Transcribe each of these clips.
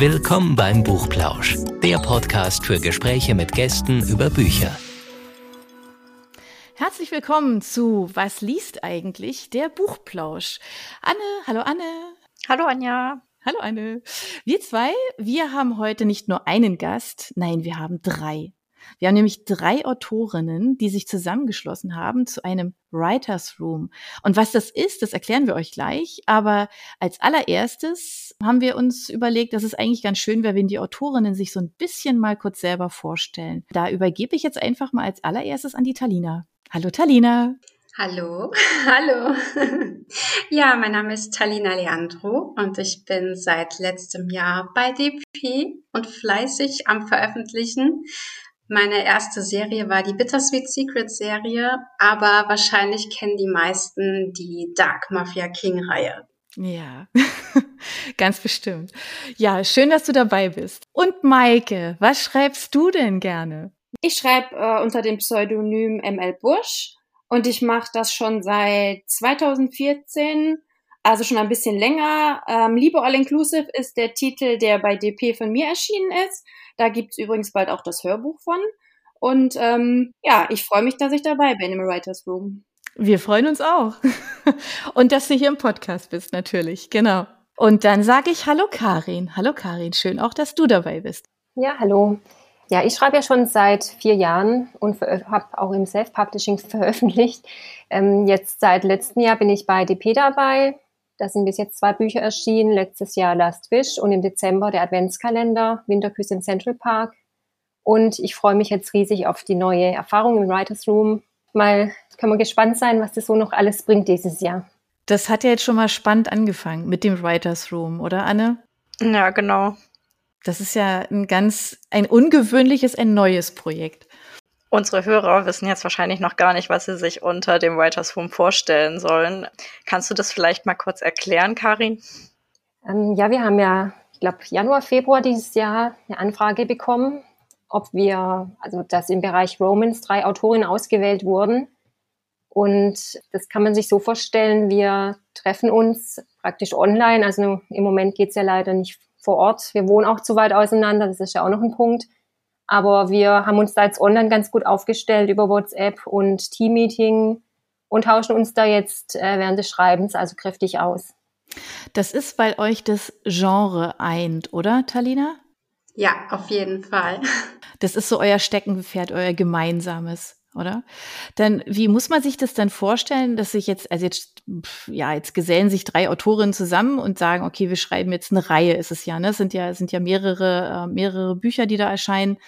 Willkommen beim Buchplausch, der Podcast für Gespräche mit Gästen über Bücher. Herzlich willkommen zu Was liest eigentlich der Buchplausch? Anne, hallo Anne. Hallo Anja. Hallo Anne. Wir zwei, wir haben heute nicht nur einen Gast, nein, wir haben drei. Wir haben nämlich drei Autorinnen, die sich zusammengeschlossen haben zu einem Writers Room. Und was das ist, das erklären wir euch gleich. Aber als allererstes haben wir uns überlegt, dass es eigentlich ganz schön wäre, wenn die Autorinnen sich so ein bisschen mal kurz selber vorstellen. Da übergebe ich jetzt einfach mal als allererstes an die Talina. Hallo Talina. Hallo, hallo. Ja, mein Name ist Talina Leandro und ich bin seit letztem Jahr bei DP und fleißig am Veröffentlichen. Meine erste Serie war die Bittersweet Secret Serie, aber wahrscheinlich kennen die meisten die Dark Mafia King Reihe. Ja, ganz bestimmt. Ja, schön, dass du dabei bist. Und Maike, was schreibst du denn gerne? Ich schreibe äh, unter dem Pseudonym ML Busch und ich mache das schon seit 2014, also schon ein bisschen länger. Ähm, Liebe All Inclusive ist der Titel, der bei DP von mir erschienen ist. Da gibt's übrigens bald auch das Hörbuch von. Und ähm, ja, ich freue mich, dass ich dabei bin im Writers Room. Wir freuen uns auch. Und dass du hier im Podcast bist, natürlich. Genau. Und dann sage ich Hallo Karin. Hallo Karin, schön auch, dass du dabei bist. Ja, hallo. Ja, ich schreibe ja schon seit vier Jahren und habe auch im Self-Publishing veröffentlicht. Ähm, jetzt seit letztem Jahr bin ich bei DP dabei. Da sind bis jetzt zwei Bücher erschienen. Letztes Jahr Last Wish und im Dezember der Adventskalender Winterküsse im Central Park. Und ich freue mich jetzt riesig auf die neue Erfahrung im Writers Room. Mal können wir gespannt sein, was das so noch alles bringt dieses Jahr. Das hat ja jetzt schon mal spannend angefangen mit dem Writers Room, oder Anne? Ja, genau. Das ist ja ein ganz, ein ungewöhnliches, ein neues Projekt. Unsere Hörer wissen jetzt wahrscheinlich noch gar nicht, was sie sich unter dem Writers Room vorstellen sollen. Kannst du das vielleicht mal kurz erklären, Karin? Ähm, ja, wir haben ja, ich glaube, Januar, Februar dieses Jahr eine Anfrage bekommen, ob wir, also dass im Bereich Romans drei Autorinnen ausgewählt wurden. Und das kann man sich so vorstellen, wir treffen uns praktisch online. Also im Moment geht's ja leider nicht vor Ort. Wir wohnen auch zu weit auseinander, das ist ja auch noch ein Punkt. Aber wir haben uns da jetzt online ganz gut aufgestellt über WhatsApp und Teammeeting und tauschen uns da jetzt äh, während des Schreibens also kräftig aus. Das ist, weil euch das Genre eint, oder, Talina? Ja, auf jeden Fall. Das ist so euer Steckenpferd, euer gemeinsames oder? Dann, wie muss man sich das dann vorstellen, dass sich jetzt, also jetzt, ja, jetzt gesellen sich drei Autorinnen zusammen und sagen, okay, wir schreiben jetzt eine Reihe, ist es ja, ne? Es sind ja, sind ja mehrere, äh, mehrere Bücher, die da erscheinen.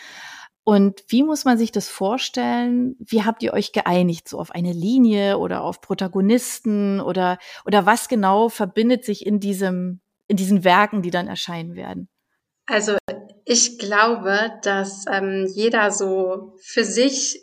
Und wie muss man sich das vorstellen? Wie habt ihr euch geeinigt? So auf eine Linie oder auf Protagonisten oder, oder was genau verbindet sich in diesem, in diesen Werken, die dann erscheinen werden? Also ich glaube, dass ähm, jeder so für sich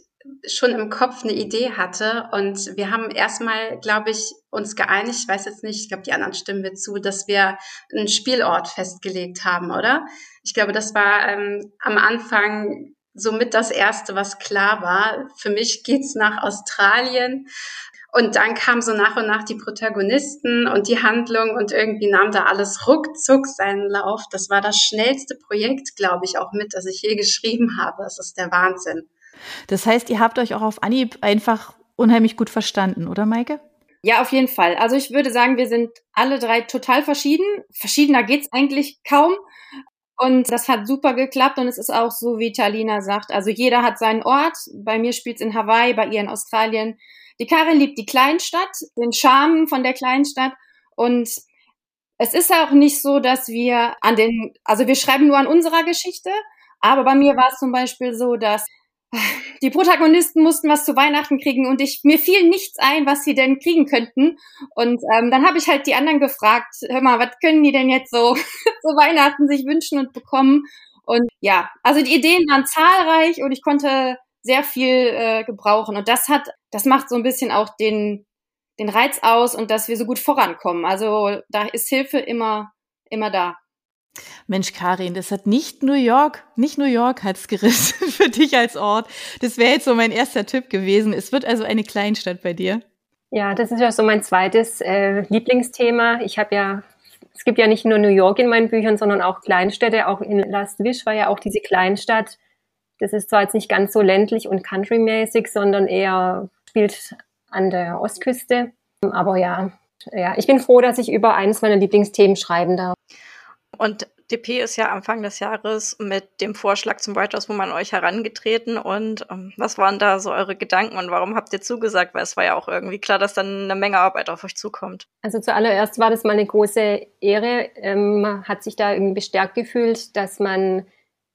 schon im Kopf eine Idee hatte und wir haben erstmal, glaube ich, uns geeinigt, ich weiß jetzt nicht, ich glaube, die anderen stimmen mir zu, dass wir einen Spielort festgelegt haben, oder? Ich glaube, das war ähm, am Anfang somit das Erste, was klar war. Für mich geht's nach Australien. Und dann kamen so nach und nach die Protagonisten und die Handlung und irgendwie nahm da alles ruckzuck seinen Lauf. Das war das schnellste Projekt, glaube ich, auch mit, das ich je geschrieben habe. Das ist der Wahnsinn. Das heißt, ihr habt euch auch auf Anhieb einfach unheimlich gut verstanden, oder Maike? Ja, auf jeden Fall. Also ich würde sagen, wir sind alle drei total verschieden. Verschiedener geht's eigentlich kaum. Und das hat super geklappt und es ist auch so, wie Talina sagt. Also jeder hat seinen Ort. Bei mir spielt's in Hawaii, bei ihr in Australien. Die Karin liebt die Kleinstadt, den Charme von der Kleinstadt. Und es ist auch nicht so, dass wir an den, also wir schreiben nur an unserer Geschichte. Aber bei mir war es zum Beispiel so, dass die Protagonisten mussten was zu Weihnachten kriegen und ich mir fiel nichts ein, was sie denn kriegen könnten. Und ähm, dann habe ich halt die anderen gefragt, hör mal, was können die denn jetzt so zu Weihnachten sich wünschen und bekommen? Und ja, also die Ideen waren zahlreich und ich konnte sehr viel äh, gebrauchen. Und das hat, das macht so ein bisschen auch den, den Reiz aus und dass wir so gut vorankommen. Also da ist Hilfe immer, immer da. Mensch, Karin, das hat nicht New York, nicht New York hat's gerissen für dich als Ort. Das wäre jetzt so mein erster Tipp gewesen. Es wird also eine Kleinstadt bei dir. Ja, das ist ja so mein zweites äh, Lieblingsthema. Ich habe ja es gibt ja nicht nur New York in meinen Büchern, sondern auch Kleinstädte. Auch in Last Wish war ja auch diese Kleinstadt. Das ist zwar jetzt nicht ganz so ländlich und countrymäßig, sondern eher spielt an der Ostküste. Aber ja, ja, ich bin froh, dass ich über eines meiner Lieblingsthemen schreiben darf. Und DP ist ja Anfang des Jahres mit dem Vorschlag zum Writers Woman euch herangetreten. Und ähm, was waren da so eure Gedanken und warum habt ihr zugesagt? Weil es war ja auch irgendwie klar, dass dann eine Menge Arbeit auf euch zukommt. Also zuallererst war das mal eine große Ehre. Ähm, man hat sich da irgendwie bestärkt gefühlt, dass man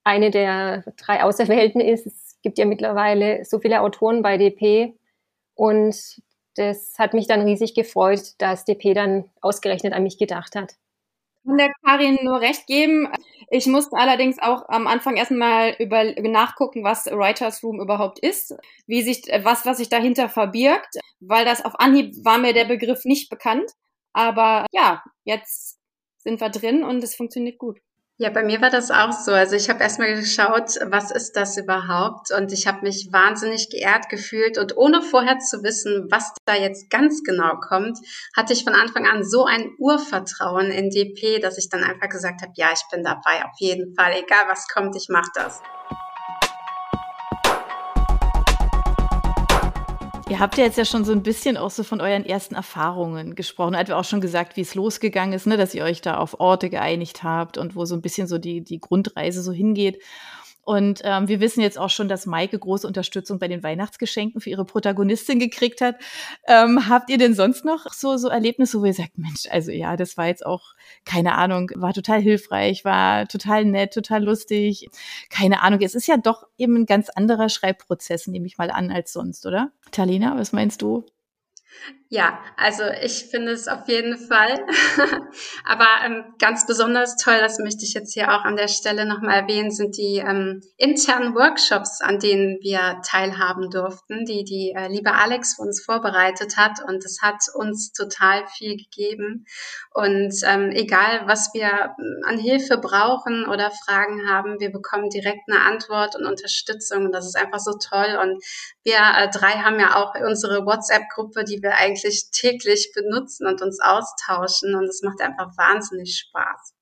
eine der drei Auserwählten ist. Es gibt ja mittlerweile so viele Autoren bei DP. Und das hat mich dann riesig gefreut, dass DP dann ausgerechnet an mich gedacht hat kann der Karin nur recht geben. Ich musste allerdings auch am Anfang erstmal über nachgucken, was Writers Room überhaupt ist, wie sich was was sich dahinter verbirgt, weil das auf Anhieb war mir der Begriff nicht bekannt, aber ja, jetzt sind wir drin und es funktioniert gut. Ja, bei mir war das auch so. Also ich habe erstmal geschaut, was ist das überhaupt? Und ich habe mich wahnsinnig geehrt gefühlt. Und ohne vorher zu wissen, was da jetzt ganz genau kommt, hatte ich von Anfang an so ein Urvertrauen in DP, dass ich dann einfach gesagt habe, ja, ich bin dabei, auf jeden Fall. Egal was kommt, ich mache das. Ihr habt ja jetzt ja schon so ein bisschen auch so von euren ersten Erfahrungen gesprochen. Hat auch schon gesagt, wie es losgegangen ist, ne, dass ihr euch da auf Orte geeinigt habt und wo so ein bisschen so die, die Grundreise so hingeht. Und ähm, wir wissen jetzt auch schon, dass Maike große Unterstützung bei den Weihnachtsgeschenken für ihre Protagonistin gekriegt hat. Ähm, habt ihr denn sonst noch so, so Erlebnisse, wo ihr sagt, Mensch, also ja, das war jetzt auch, keine Ahnung, war total hilfreich, war total nett, total lustig. Keine Ahnung, es ist ja doch eben ein ganz anderer Schreibprozess, nehme ich mal an, als sonst, oder? Talina, was meinst du? Ja, also ich finde es auf jeden Fall. Aber ähm, ganz besonders toll, das möchte ich jetzt hier auch an der Stelle nochmal erwähnen, sind die ähm, internen Workshops, an denen wir teilhaben durften, die die äh, liebe Alex für uns vorbereitet hat. Und es hat uns total viel gegeben. Und ähm, egal, was wir ähm, an Hilfe brauchen oder Fragen haben, wir bekommen direkt eine Antwort und Unterstützung. Das ist einfach so toll. Und wir äh, drei haben ja auch unsere WhatsApp-Gruppe, die wir eigentlich täglich benutzen und uns austauschen. Und es macht einfach wahnsinnig Spaß.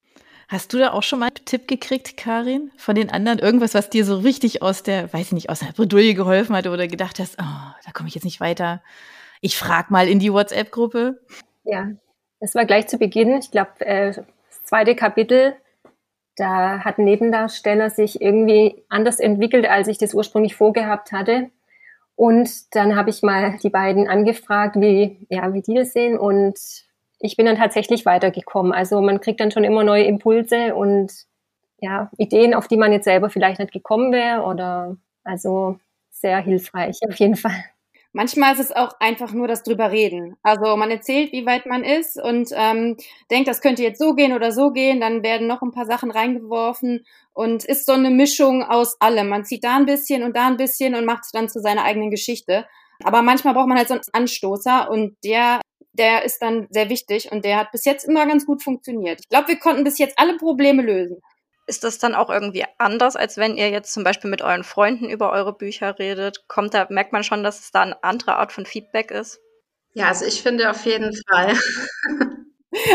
Hast du da auch schon mal einen Tipp gekriegt, Karin, von den anderen? Irgendwas, was dir so richtig aus der, weiß ich nicht, aus der Bredouille geholfen hat oder gedacht hast, oh, da komme ich jetzt nicht weiter. Ich frage mal in die WhatsApp-Gruppe. Ja, das war gleich zu Beginn. Ich glaube, äh, das zweite Kapitel, da hat ein Nebendarsteller sich irgendwie anders entwickelt, als ich das ursprünglich vorgehabt hatte. Und dann habe ich mal die beiden angefragt, wie, ja, wie die das sehen. Und ich bin dann tatsächlich weitergekommen. Also man kriegt dann schon immer neue Impulse und ja, Ideen, auf die man jetzt selber vielleicht nicht gekommen wäre. Oder also sehr hilfreich auf jeden Fall. Manchmal ist es auch einfach nur das drüber reden. Also man erzählt, wie weit man ist und ähm, denkt, das könnte jetzt so gehen oder so gehen. Dann werden noch ein paar Sachen reingeworfen und ist so eine Mischung aus allem. Man zieht da ein bisschen und da ein bisschen und macht es dann zu seiner eigenen Geschichte. Aber manchmal braucht man halt so einen Anstoßer und der, der ist dann sehr wichtig und der hat bis jetzt immer ganz gut funktioniert. Ich glaube, wir konnten bis jetzt alle Probleme lösen. Ist das dann auch irgendwie anders, als wenn ihr jetzt zum Beispiel mit euren Freunden über eure Bücher redet? Kommt da, merkt man schon, dass es da eine andere Art von Feedback ist? Ja, also ich finde auf jeden Fall.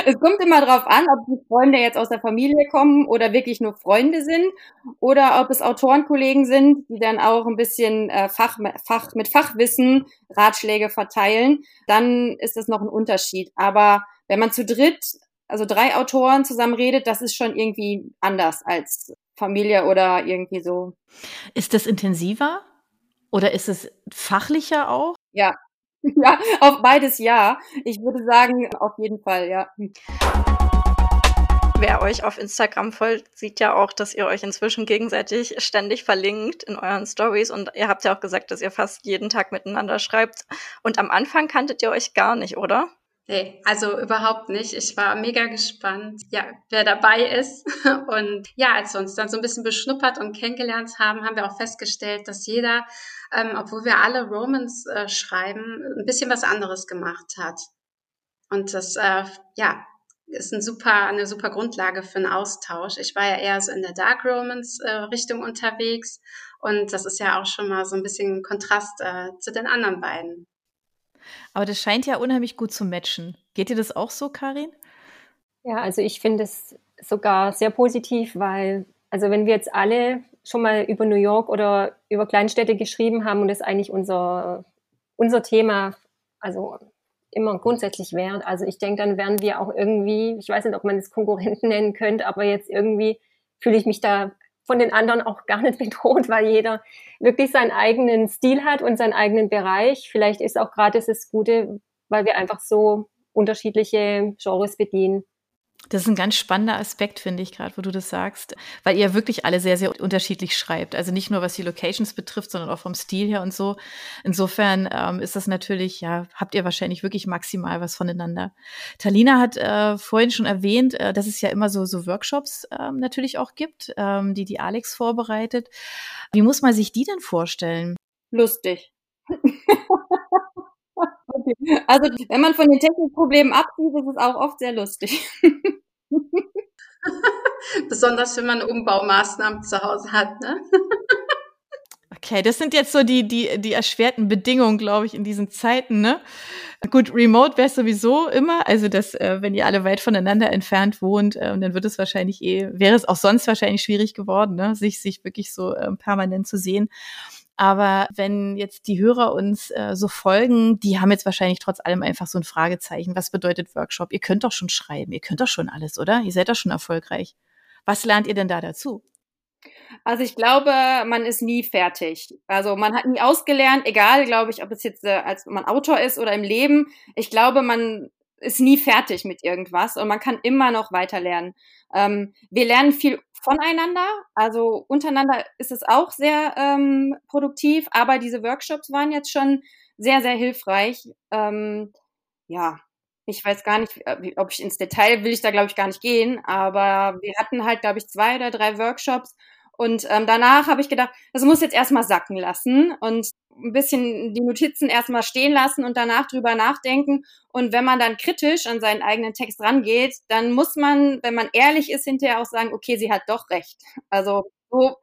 Es kommt immer darauf an, ob die Freunde jetzt aus der Familie kommen oder wirklich nur Freunde sind oder ob es Autorenkollegen sind, die dann auch ein bisschen äh, Fach, Fach, mit Fachwissen Ratschläge verteilen. Dann ist das noch ein Unterschied. Aber wenn man zu dritt, also drei Autoren zusammen redet, das ist schon irgendwie anders als Familie oder irgendwie so. Ist das intensiver oder ist es fachlicher auch? Ja, Ja, auf beides ja. Ich würde sagen, auf jeden Fall, ja. Wer euch auf Instagram folgt, sieht ja auch, dass ihr euch inzwischen gegenseitig ständig verlinkt in euren Stories und ihr habt ja auch gesagt, dass ihr fast jeden Tag miteinander schreibt. Und am Anfang kanntet ihr euch gar nicht, oder? Nee, also überhaupt nicht. Ich war mega gespannt, ja, wer dabei ist. Und ja, als wir uns dann so ein bisschen beschnuppert und kennengelernt haben, haben wir auch festgestellt, dass jeder, ähm, obwohl wir alle Romans äh, schreiben, ein bisschen was anderes gemacht hat. Und das, äh, ja, ist ein super, eine super Grundlage für einen Austausch. Ich war ja eher so in der Dark Romance äh, Richtung unterwegs und das ist ja auch schon mal so ein bisschen Kontrast äh, zu den anderen beiden. Aber das scheint ja unheimlich gut zu matchen. Geht dir das auch so, Karin? Ja, also ich finde es sogar sehr positiv, weil, also wenn wir jetzt alle schon mal über New York oder über Kleinstädte geschrieben haben und das eigentlich unser, unser Thema, also immer grundsätzlich wäre. Also ich denke, dann wären wir auch irgendwie, ich weiß nicht, ob man es Konkurrenten nennen könnte, aber jetzt irgendwie fühle ich mich da von den anderen auch gar nicht bedroht, weil jeder wirklich seinen eigenen Stil hat und seinen eigenen Bereich. Vielleicht ist auch gerade das Gute, weil wir einfach so unterschiedliche Genres bedienen. Das ist ein ganz spannender Aspekt, finde ich gerade, wo du das sagst, weil ihr wirklich alle sehr, sehr unterschiedlich schreibt. Also nicht nur was die Locations betrifft, sondern auch vom Stil her und so. Insofern ähm, ist das natürlich, ja, habt ihr wahrscheinlich wirklich maximal was voneinander. Talina hat äh, vorhin schon erwähnt, äh, dass es ja immer so, so Workshops ähm, natürlich auch gibt, ähm, die die Alex vorbereitet. Wie muss man sich die denn vorstellen? Lustig. Also, wenn man von den Technikproblemen absieht, ist es auch oft sehr lustig. Besonders wenn man Umbaumaßnahmen zu Hause hat, ne? Okay, das sind jetzt so die, die, die erschwerten Bedingungen, glaube ich, in diesen Zeiten, ne? Gut, Remote wäre sowieso immer, also dass, äh, wenn ihr alle weit voneinander entfernt wohnt, äh, dann wird es wahrscheinlich eh, wäre es auch sonst wahrscheinlich schwierig geworden, ne? sich, sich wirklich so äh, permanent zu sehen. Aber wenn jetzt die Hörer uns äh, so folgen, die haben jetzt wahrscheinlich trotz allem einfach so ein Fragezeichen. Was bedeutet Workshop? Ihr könnt doch schon schreiben, ihr könnt doch schon alles, oder? Ihr seid doch schon erfolgreich. Was lernt ihr denn da dazu? Also ich glaube, man ist nie fertig. Also man hat nie ausgelernt, egal, glaube ich, ob es jetzt äh, als man Autor ist oder im Leben. Ich glaube, man ist nie fertig mit irgendwas und man kann immer noch weiter lernen. Ähm, wir lernen viel voneinander, also untereinander ist es auch sehr ähm, produktiv, aber diese Workshops waren jetzt schon sehr, sehr hilfreich. Ähm, ja, ich weiß gar nicht, äh, ob ich ins Detail will ich da, glaube ich, gar nicht gehen, aber wir hatten halt, glaube ich, zwei oder drei Workshops und ähm, danach habe ich gedacht, das muss jetzt erstmal sacken lassen und ein bisschen die Notizen erstmal stehen lassen und danach drüber nachdenken. Und wenn man dann kritisch an seinen eigenen Text rangeht, dann muss man, wenn man ehrlich ist, hinterher auch sagen, okay, sie hat doch recht. Also so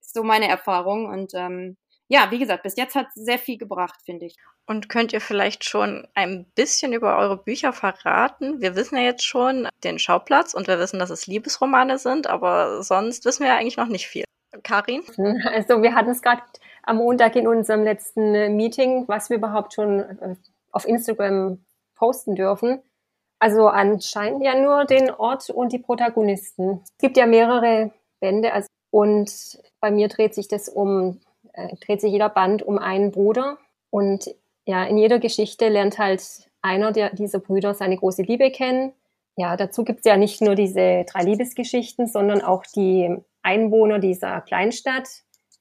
ist so meine Erfahrung. Und ähm, ja, wie gesagt, bis jetzt hat es sehr viel gebracht, finde ich. Und könnt ihr vielleicht schon ein bisschen über eure Bücher verraten? Wir wissen ja jetzt schon den Schauplatz und wir wissen, dass es Liebesromane sind, aber sonst wissen wir ja eigentlich noch nicht viel. Karin? Also wir hatten es gerade am Montag in unserem letzten äh, Meeting, was wir überhaupt schon äh, auf Instagram posten dürfen. Also anscheinend ja nur den Ort und die Protagonisten. Es gibt ja mehrere Bände also, und bei mir dreht sich das um äh, dreht sich jeder Band um einen Bruder und ja, in jeder Geschichte lernt halt einer der, dieser Brüder seine große Liebe kennen. Ja, dazu gibt es ja nicht nur diese drei Liebesgeschichten, sondern auch die Einwohner dieser Kleinstadt,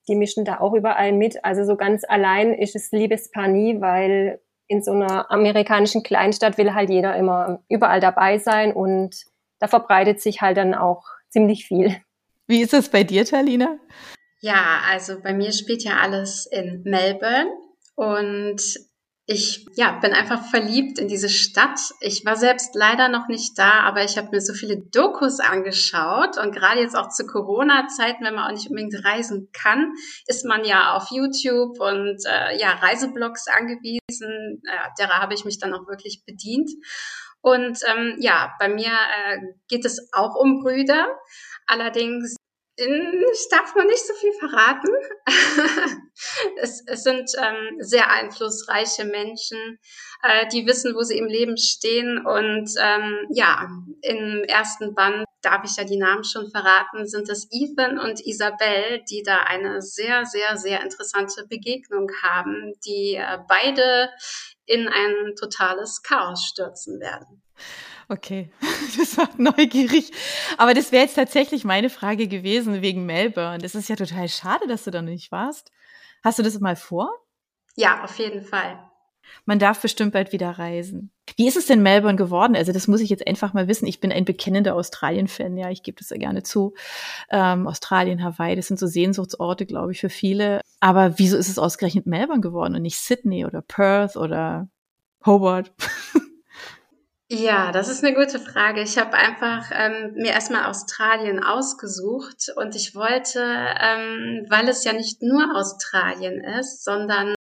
die mischen da auch überall mit. Also so ganz allein ist es Liebespaar nie, weil in so einer amerikanischen Kleinstadt will halt jeder immer überall dabei sein und da verbreitet sich halt dann auch ziemlich viel. Wie ist es bei dir, Talina? Ja, also bei mir spielt ja alles in Melbourne und ich ja, bin einfach verliebt in diese Stadt. Ich war selbst leider noch nicht da, aber ich habe mir so viele Dokus angeschaut und gerade jetzt auch zu Corona-Zeiten, wenn man auch nicht unbedingt reisen kann, ist man ja auf YouTube und äh, ja Reiseblogs angewiesen. Äh, derer habe ich mich dann auch wirklich bedient. Und ähm, ja, bei mir äh, geht es auch um Brüder. Allerdings ich darf noch nicht so viel verraten. es, es, sind ähm, sehr einflussreiche Menschen, äh, die wissen, wo sie im Leben stehen. Und ähm, ja, im ersten Band, darf ich ja die Namen schon verraten, sind es Ethan und Isabel, die da eine sehr, sehr, sehr interessante Begegnung haben, die äh, beide in ein totales Chaos stürzen werden. Okay, das war neugierig. Aber das wäre jetzt tatsächlich meine Frage gewesen wegen Melbourne. Das ist ja total schade, dass du da nicht warst. Hast du das mal vor? Ja, auf jeden Fall. Man darf bestimmt bald wieder reisen. Wie ist es denn Melbourne geworden? Also das muss ich jetzt einfach mal wissen. Ich bin ein bekennender Australien-Fan, ja, ich gebe das ja gerne zu. Ähm, Australien, Hawaii, das sind so Sehnsuchtsorte, glaube ich, für viele. Aber wieso ist es ausgerechnet Melbourne geworden und nicht Sydney oder Perth oder Hobart? Ja, das ist eine gute Frage. Ich habe einfach ähm, mir erstmal Australien ausgesucht und ich wollte, ähm, weil es ja nicht nur Australien ist, sondern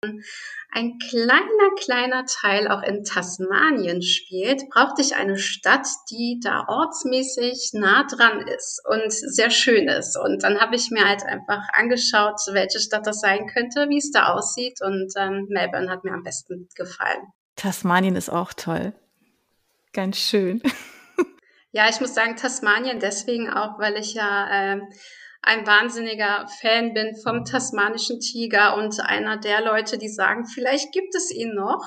ein kleiner, kleiner Teil auch in Tasmanien spielt, brauchte ich eine Stadt, die da ortsmäßig nah dran ist und sehr schön ist. Und dann habe ich mir halt einfach angeschaut, welche Stadt das sein könnte, wie es da aussieht. Und ähm, Melbourne hat mir am besten gefallen. Tasmanien ist auch toll. Ganz schön. Ja, ich muss sagen, Tasmanien deswegen auch, weil ich ja äh, ein wahnsinniger Fan bin vom tasmanischen Tiger und einer der Leute, die sagen, vielleicht gibt es ihn noch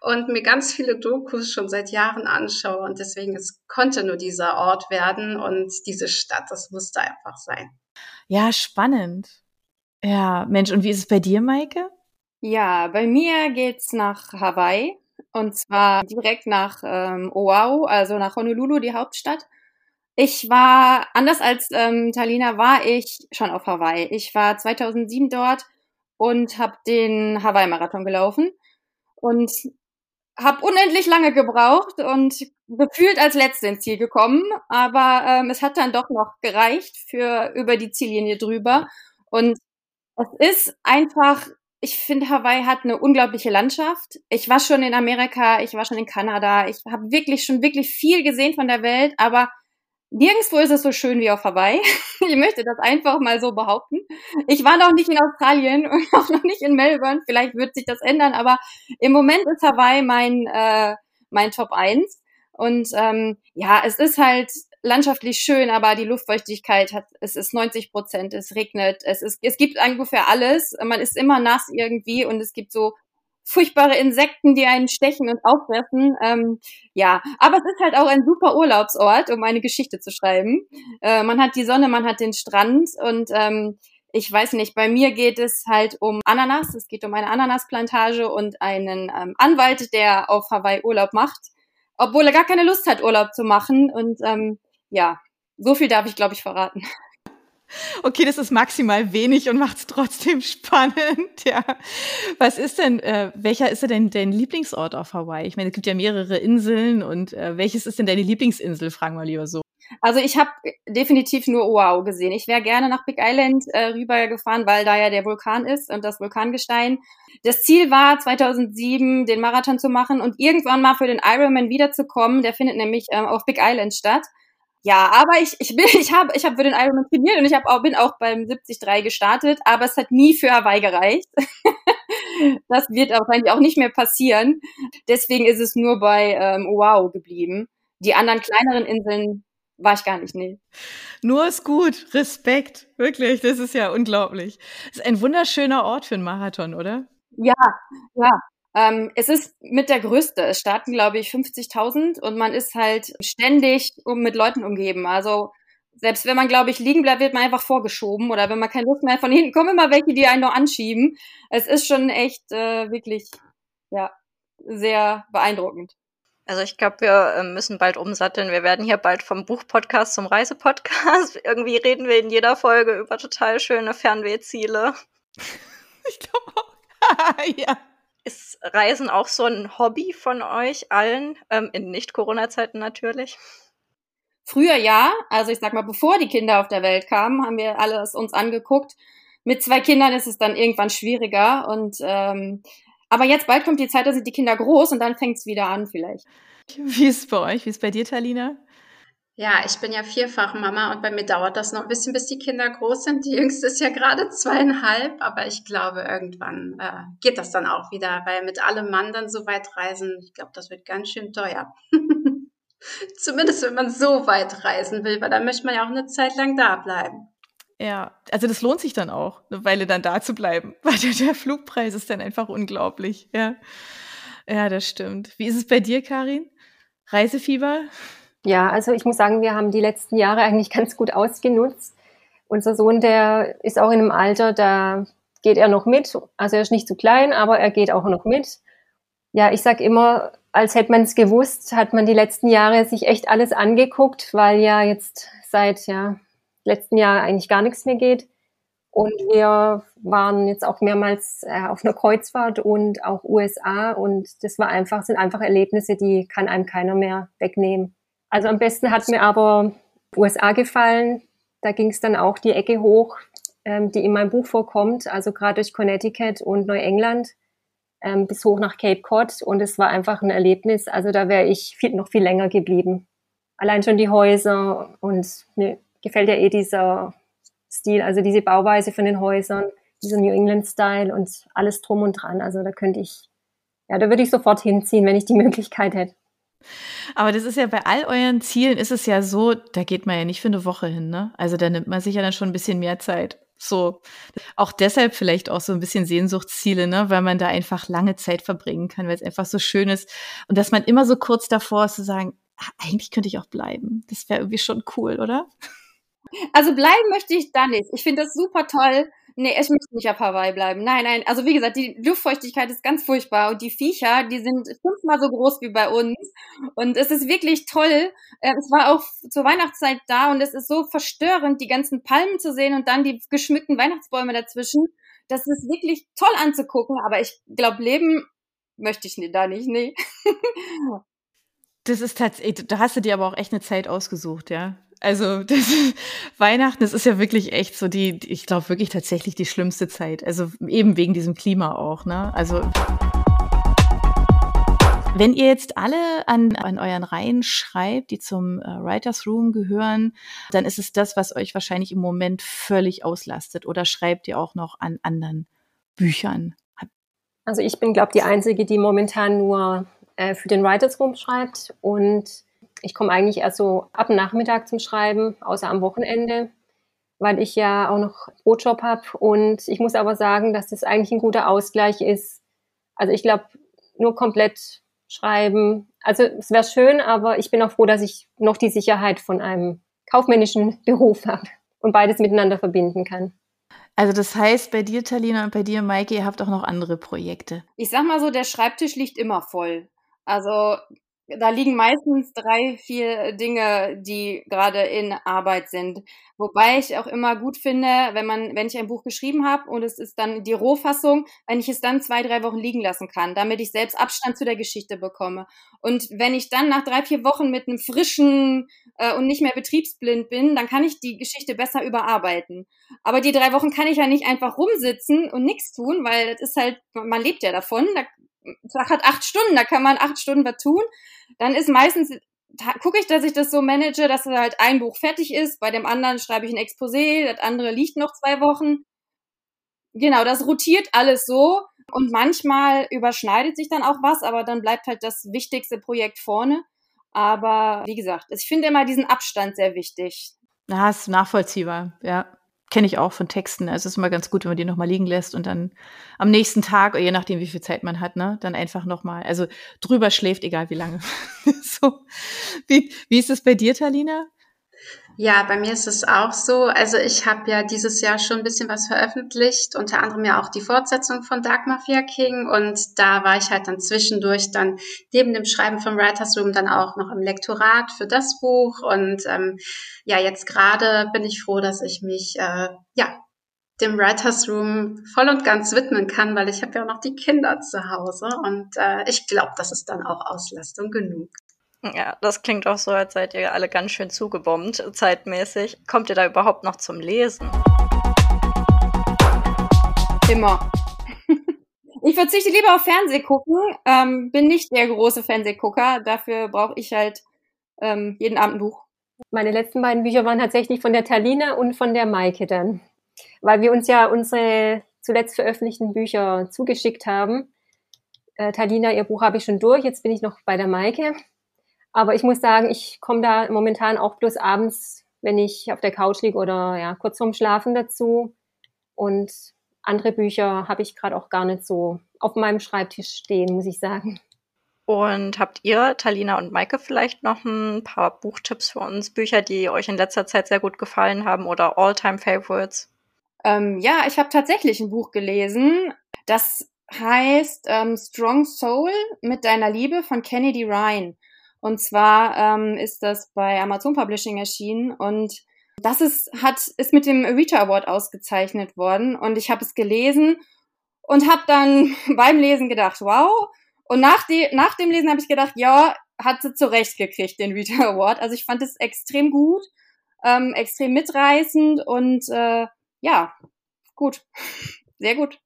und mir ganz viele Dokus schon seit Jahren anschaue und deswegen es konnte nur dieser Ort werden und diese Stadt, das musste einfach sein. Ja, spannend. Ja, Mensch, und wie ist es bei dir, Maike? Ja, bei mir geht's nach Hawaii und zwar direkt nach ähm, Oahu, also nach Honolulu, die Hauptstadt. Ich war, anders als ähm, Talina, war ich schon auf Hawaii. Ich war 2007 dort und habe den Hawaii-Marathon gelaufen und habe unendlich lange gebraucht und gefühlt als Letzte ins Ziel gekommen, aber ähm, es hat dann doch noch gereicht für über die Ziellinie drüber und es ist einfach ich finde, Hawaii hat eine unglaubliche Landschaft. Ich war schon in Amerika, ich war schon in Kanada, ich habe wirklich schon wirklich viel gesehen von der Welt, aber nirgendwo ist es so schön wie auf Hawaii. ich möchte das einfach mal so behaupten. Ich war noch nicht in Australien und auch noch nicht in Melbourne. Vielleicht wird sich das ändern, aber im Moment ist Hawaii mein, äh, mein Top 1. Und ähm, ja, es ist halt landschaftlich schön, aber die Luftfeuchtigkeit hat, es ist 90 Prozent, es regnet, es ist, es gibt ungefähr alles, man ist immer nass irgendwie und es gibt so furchtbare Insekten, die einen stechen und auffressen. Ähm, ja, aber es ist halt auch ein super Urlaubsort, um eine Geschichte zu schreiben. Äh, man hat die Sonne, man hat den Strand und ähm, ich weiß nicht, bei mir geht es halt um Ananas. Es geht um eine Ananasplantage und einen ähm, Anwalt, der auf Hawaii Urlaub macht, obwohl er gar keine Lust hat, Urlaub zu machen. Und ähm, ja, so viel darf ich, glaube ich, verraten. Okay, das ist maximal wenig und macht es trotzdem spannend. Ja. Was ist denn, äh, welcher ist denn dein Lieblingsort auf Hawaii? Ich meine, es gibt ja mehrere Inseln und äh, welches ist denn deine Lieblingsinsel, fragen wir lieber so. Also ich habe definitiv nur Oahu gesehen. Ich wäre gerne nach Big Island äh, rübergefahren, weil da ja der Vulkan ist und das Vulkangestein. Das Ziel war 2007 den Marathon zu machen und irgendwann mal für den Ironman wiederzukommen. Der findet nämlich ähm, auf Big Island statt. Ja, aber ich, ich bin, ich habe, ich habe für den Ironman trainiert und ich habe auch, bin auch beim 73 gestartet, aber es hat nie für Hawaii gereicht. das wird wahrscheinlich auch nicht mehr passieren. Deswegen ist es nur bei ähm, Oahu geblieben. Die anderen kleineren Inseln war ich gar nicht, nee. Nur ist gut. Respekt. Wirklich. Das ist ja unglaublich. Das ist ein wunderschöner Ort für einen Marathon, oder? Ja, ja. Ähm, es ist mit der größte. Es starten, glaube ich, 50.000 und man ist halt ständig um, mit Leuten umgeben. Also selbst wenn man, glaube ich, liegen bleibt, wird man einfach vorgeschoben oder wenn man keine Lust mehr hat, von hinten kommen immer welche, die einen noch anschieben. Es ist schon echt äh, wirklich, ja, sehr beeindruckend. Also ich glaube, wir äh, müssen bald umsatteln. Wir werden hier bald vom Buchpodcast zum Reisepodcast. Irgendwie reden wir in jeder Folge über total schöne Fernwehziele. Ich glaube auch. ja. Ist Reisen auch so ein Hobby von euch allen? Ähm, in Nicht-Corona-Zeiten natürlich. Früher ja. Also ich sag mal, bevor die Kinder auf der Welt kamen, haben wir alles uns angeguckt. Mit zwei Kindern ist es dann irgendwann schwieriger. Und ähm, aber jetzt bald kommt die Zeit, da sind die Kinder groß und dann fängt es wieder an vielleicht. Wie ist es bei euch? Wie ist es bei dir, Talina? Ja, ich bin ja vierfach Mama und bei mir dauert das noch ein bisschen, bis die Kinder groß sind. Die jüngste ist ja gerade zweieinhalb, aber ich glaube, irgendwann äh, geht das dann auch wieder, weil mit allem Mann dann so weit reisen, ich glaube, das wird ganz schön teuer. Zumindest wenn man so weit reisen will, weil dann möchte man ja auch eine Zeit lang da bleiben. Ja, also das lohnt sich dann auch, eine Weile dann da zu bleiben, weil der, Flugpreis ist dann einfach unglaublich. Ja. ja, das stimmt. Wie ist es bei dir, Karin? Reisefieber? Ja, also ich muss sagen, wir haben die letzten Jahre eigentlich ganz gut ausgenutzt. Unser Sohn, der ist auch in einem Alter, da geht er noch mit. Also er ist nicht zu klein, aber er geht auch noch mit. Ja, ich sag immer, als hätte man es gewusst, hat man die letzten Jahre sich echt alles angeguckt, weil ja jetzt seit ja, letzten Jahr eigentlich gar nichts mehr geht. Und wir waren jetzt auch mehrmals äh, auf einer Kreuzfahrt und auch USA und das war einfach, sind einfach Erlebnisse, die kann einem keiner mehr wegnehmen. Also am besten hat mir aber USA gefallen. Da ging es dann auch die Ecke hoch, ähm, die in meinem Buch vorkommt, also gerade durch Connecticut und Neuengland. ähm, bis hoch nach Cape Cod und es war einfach ein Erlebnis. Also da wäre ich viel, noch viel länger geblieben. Allein schon die Häuser und mir gefällt ja eh dieser Stil, also diese Bauweise von den Häusern, dieser New England Style und alles drum und dran. Also da könnte ich, ja, da würde ich sofort hinziehen, wenn ich die Möglichkeit hätte. Aber das ist ja bei all euren Zielen ist es ja so, da geht man ja nicht für eine Woche hin, ne? Also da nimmt man sich ja dann schon ein bisschen mehr Zeit. So. Auch deshalb vielleicht auch so ein bisschen Sehnsuchtsziele, ne? Weil man da einfach lange Zeit verbringen kann, weil es einfach so schön ist. Und dass man immer so kurz davor ist zu sagen, ach, eigentlich könnte ich auch bleiben. Das wäre irgendwie schon cool, oder? Also bleiben möchte ich da nicht. Ich finde das super toll, Nee, ich möchte nicht auf Hawaii bleiben. Nein, nein. Also wie gesagt, die Luftfeuchtigkeit ist ganz furchtbar und die Viecher, die sind fünfmal so groß wie bei uns. Und es ist wirklich toll. Ähm, es war auch zur Weihnachtszeit da und es ist so verstörend, die ganzen Palmen zu sehen und dann die geschmückten Weihnachtsbäume dazwischen. Das ist wirklich toll anzugucken, aber ich glaube, leben möchte ich da nicht, nee. Das ist tatsächlich, da hast du dir aber auch echt eine Zeit ausgesucht, ja. Also das, Weihnachten, das ist ja wirklich echt so die, ich glaube wirklich tatsächlich die schlimmste Zeit. Also eben wegen diesem Klima auch. Ne? Also wenn ihr jetzt alle an, an euren Reihen schreibt, die zum äh, Writers Room gehören, dann ist es das, was euch wahrscheinlich im Moment völlig auslastet. Oder schreibt ihr auch noch an anderen Büchern? Also ich bin, glaube ich, die Einzige, die momentan nur äh, für den Writers Room schreibt und ich komme eigentlich erst so ab Nachmittag zum Schreiben, außer am Wochenende, weil ich ja auch noch Brotjob habe. Und ich muss aber sagen, dass das eigentlich ein guter Ausgleich ist. Also ich glaube, nur komplett schreiben. Also es wäre schön, aber ich bin auch froh, dass ich noch die Sicherheit von einem kaufmännischen Beruf habe und beides miteinander verbinden kann. Also das heißt, bei dir, Talina, und bei dir, Maike, ihr habt auch noch andere Projekte. Ich sag mal so, der Schreibtisch liegt immer voll. Also da liegen meistens drei, vier Dinge, die gerade in Arbeit sind. Wobei ich auch immer gut finde, wenn man, wenn ich ein Buch geschrieben habe und es ist dann die Rohfassung, wenn ich es dann zwei, drei Wochen liegen lassen kann, damit ich selbst Abstand zu der Geschichte bekomme. Und wenn ich dann nach drei, vier Wochen mit einem frischen äh, und nicht mehr betriebsblind bin, dann kann ich die Geschichte besser überarbeiten. Aber die drei Wochen kann ich ja nicht einfach rumsitzen und nichts tun, weil das ist halt, man lebt ja davon. Da Tag hat acht Stunden, da kann man acht Stunden was tun. Dann ist meistens, gucke ich, dass ich das so manage, dass halt ein Buch fertig ist, bei dem anderen schreibe ich ein Exposé, das andere liegt noch zwei Wochen. Genau, das rotiert alles so. Und manchmal überschneidet sich dann auch was, aber dann bleibt halt das wichtigste Projekt vorne. Aber wie gesagt, ich finde immer diesen Abstand sehr wichtig. Ja, ist nachvollziehbar, ja kenne ich auch von Texten. Also es ist immer ganz gut, wenn man die nochmal liegen lässt und dann am nächsten Tag, je nachdem, wie viel Zeit man hat, ne, dann einfach nochmal, also drüber schläft, egal wie lange. so. Wie, wie ist es bei dir, Talina? Ja, bei mir ist es auch so. Also ich habe ja dieses Jahr schon ein bisschen was veröffentlicht, unter anderem ja auch die Fortsetzung von Dark Mafia King. Und da war ich halt dann zwischendurch dann neben dem Schreiben vom Writers Room dann auch noch im Lektorat für das Buch. Und ähm, ja, jetzt gerade bin ich froh, dass ich mich äh, ja dem Writers Room voll und ganz widmen kann, weil ich habe ja auch noch die Kinder zu Hause und äh, ich glaube, das ist dann auch Auslastung genug. Ja, das klingt auch so, als seid ihr alle ganz schön zugebombt, zeitmäßig. Kommt ihr da überhaupt noch zum Lesen? Immer. Ich verzichte lieber auf Fernseh gucken, ähm, bin nicht der große Fernsehgucker, dafür brauche ich halt ähm, jeden Abend ein Buch. Meine letzten beiden Bücher waren tatsächlich von der Talina und von der Maike dann, weil wir uns ja unsere zuletzt veröffentlichten Bücher zugeschickt haben. Äh, Talina, ihr Buch habe ich schon durch, jetzt bin ich noch bei der Maike. Aber ich muss sagen, ich komme da momentan auch bloß abends, wenn ich auf der Couch liege oder ja, kurz vorm Schlafen dazu. Und andere Bücher habe ich gerade auch gar nicht so auf meinem Schreibtisch stehen, muss ich sagen. Und habt ihr, Talina und Maike, vielleicht noch ein paar Buchtipps für uns? Bücher, die euch in letzter Zeit sehr gut gefallen haben oder All-Time-Favorites? Ähm, ja, ich habe tatsächlich ein Buch gelesen. Das heißt ähm, Strong Soul mit deiner Liebe von Kennedy Ryan. Und zwar ähm, ist das bei Amazon Publishing erschienen und das ist, hat, ist mit dem Rita Award ausgezeichnet worden. Und ich habe es gelesen und habe dann beim Lesen gedacht, wow. Und nach, die, nach dem Lesen habe ich gedacht, ja, hat sie zurecht gekriegt, den Rita Award. Also ich fand es extrem gut, ähm, extrem mitreißend und äh, ja, gut, sehr gut.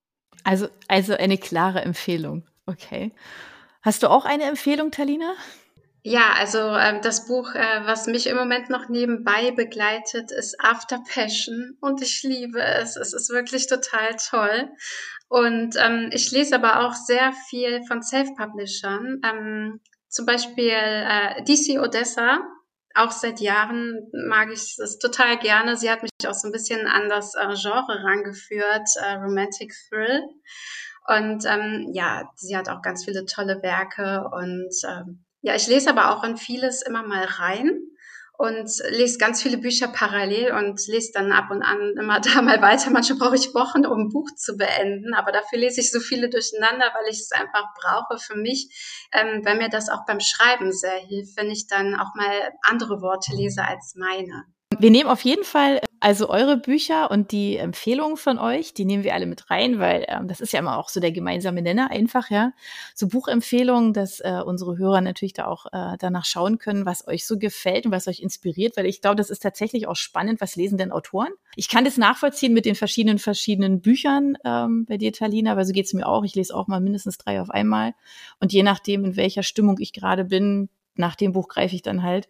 Also, also eine klare Empfehlung. Okay. Hast du auch eine Empfehlung, Talina? Ja, also ähm, das Buch, äh, was mich im Moment noch nebenbei begleitet, ist After Passion und ich liebe es. Es ist wirklich total toll. Und ähm, ich lese aber auch sehr viel von Self-Publishern, ähm, zum Beispiel äh, DC Odessa. Auch seit Jahren mag ich es total gerne. Sie hat mich auch so ein bisschen an das äh, Genre rangeführt, äh, Romantic Thrill. Und ähm, ja, sie hat auch ganz viele tolle Werke und ähm, ja, ich lese aber auch in vieles immer mal rein und lese ganz viele Bücher parallel und lese dann ab und an immer da mal weiter. Manchmal brauche ich Wochen, um ein Buch zu beenden, aber dafür lese ich so viele durcheinander, weil ich es einfach brauche für mich, ähm, weil mir das auch beim Schreiben sehr hilft, wenn ich dann auch mal andere Worte lese als meine. Wir nehmen auf jeden Fall also eure Bücher und die Empfehlungen von euch, die nehmen wir alle mit rein, weil ähm, das ist ja immer auch so der gemeinsame Nenner einfach, ja. So Buchempfehlungen, dass äh, unsere Hörer natürlich da auch äh, danach schauen können, was euch so gefällt und was euch inspiriert, weil ich glaube, das ist tatsächlich auch spannend, was lesen denn Autoren? Ich kann das nachvollziehen mit den verschiedenen, verschiedenen Büchern ähm, bei dir, Talina, weil so geht's mir auch. Ich lese auch mal mindestens drei auf einmal. Und je nachdem, in welcher Stimmung ich gerade bin, nach dem Buch greife ich dann halt.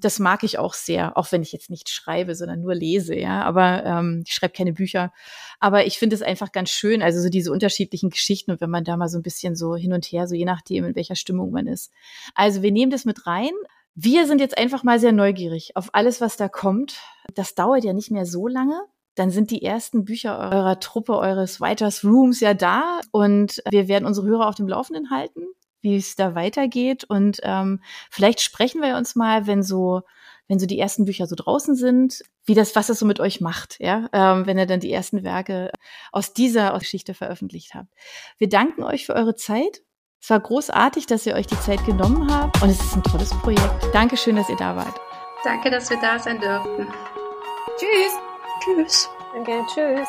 Das mag ich auch sehr, auch wenn ich jetzt nicht schreibe, sondern nur lese, ja. Aber ähm, ich schreibe keine Bücher. Aber ich finde es einfach ganz schön, also so diese unterschiedlichen Geschichten und wenn man da mal so ein bisschen so hin und her, so je nachdem, in welcher Stimmung man ist. Also wir nehmen das mit rein. Wir sind jetzt einfach mal sehr neugierig auf alles, was da kommt. Das dauert ja nicht mehr so lange dann sind die ersten Bücher eurer Truppe, eures Writers Rooms ja da und wir werden unsere Hörer auf dem Laufenden halten wie es da weitergeht. Und ähm, vielleicht sprechen wir uns mal, wenn so, wenn so die ersten Bücher so draußen sind, wie das, was das so mit euch macht, ja, ähm, wenn ihr dann die ersten Werke aus dieser Geschichte veröffentlicht habt. Wir danken euch für eure Zeit. Es war großartig, dass ihr euch die Zeit genommen habt und es ist ein tolles Projekt. Dankeschön, dass ihr da wart. Danke, dass wir da sein durften. Tschüss. Tschüss. Danke, tschüss.